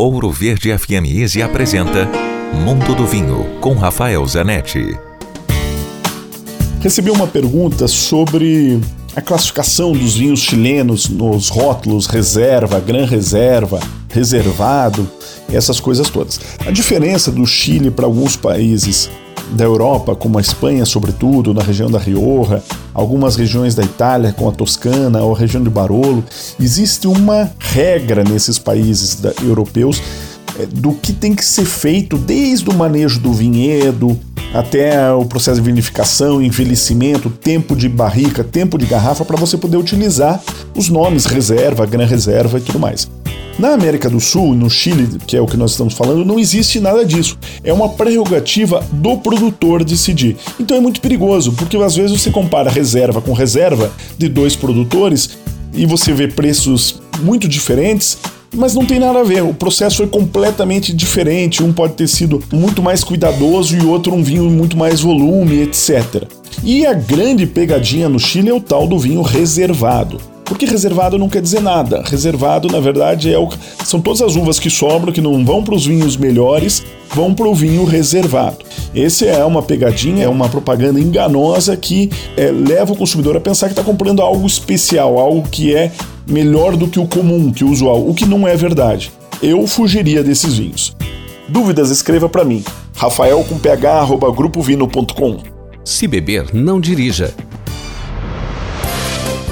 Ouro Verde FM Easy apresenta Mundo do Vinho com Rafael Zanetti. Recebi uma pergunta sobre a classificação dos vinhos chilenos nos rótulos reserva, gran reserva, reservado, essas coisas todas. A diferença do Chile para alguns países da Europa, como a Espanha, sobretudo, na região da Rioja, algumas regiões da Itália, como a Toscana ou a região de Barolo, existe uma regra nesses países da, europeus é, do que tem que ser feito desde o manejo do vinhedo até o processo de vinificação, envelhecimento, tempo de barrica, tempo de garrafa, para você poder utilizar os nomes reserva, gran reserva e tudo mais. Na América do Sul, no Chile, que é o que nós estamos falando, não existe nada disso. É uma prerrogativa do produtor decidir. Então é muito perigoso, porque às vezes você compara reserva com reserva de dois produtores e você vê preços muito diferentes mas não tem nada a ver. O processo foi completamente diferente. Um pode ter sido muito mais cuidadoso e outro um vinho muito mais volume, etc. E a grande pegadinha no Chile é o tal do vinho reservado. Porque reservado não quer dizer nada. Reservado, na verdade, é o... são todas as uvas que sobram, que não vão para os vinhos melhores, vão para o vinho reservado. Esse é uma pegadinha, é uma propaganda enganosa que é, leva o consumidor a pensar que está comprando algo especial, algo que é melhor do que o comum, que o usual, o que não é verdade. Eu fugiria desses vinhos. Dúvidas, escreva para mim. Rafael com ph, grupovino.com. Se beber, não dirija.